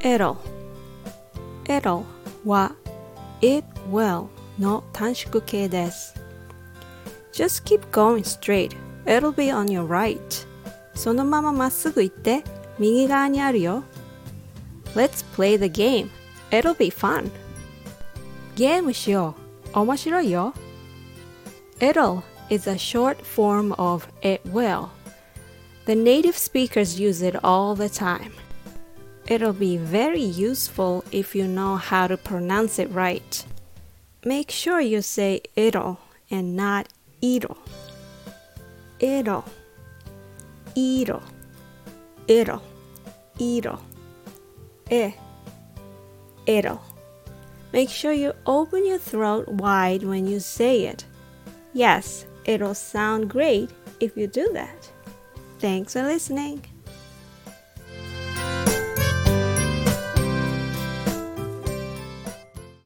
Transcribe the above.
it'll it'll は it will の短縮形です Just keep going straight it'll be on your right そのまままっすぐ行って右側にあるよ Let's play the game it'll be fun ゲームしよう面白いよ It'll is a short form of it will The native speakers use it all the time It'll be very useful if you know how to pronounce it right. Make sure you say it'll and not it'll. It'll, it'll, it'll, it'll, eh, it'll. Make sure you open your throat wide when you say it. Yes, it'll sound great if you do that. Thanks for listening.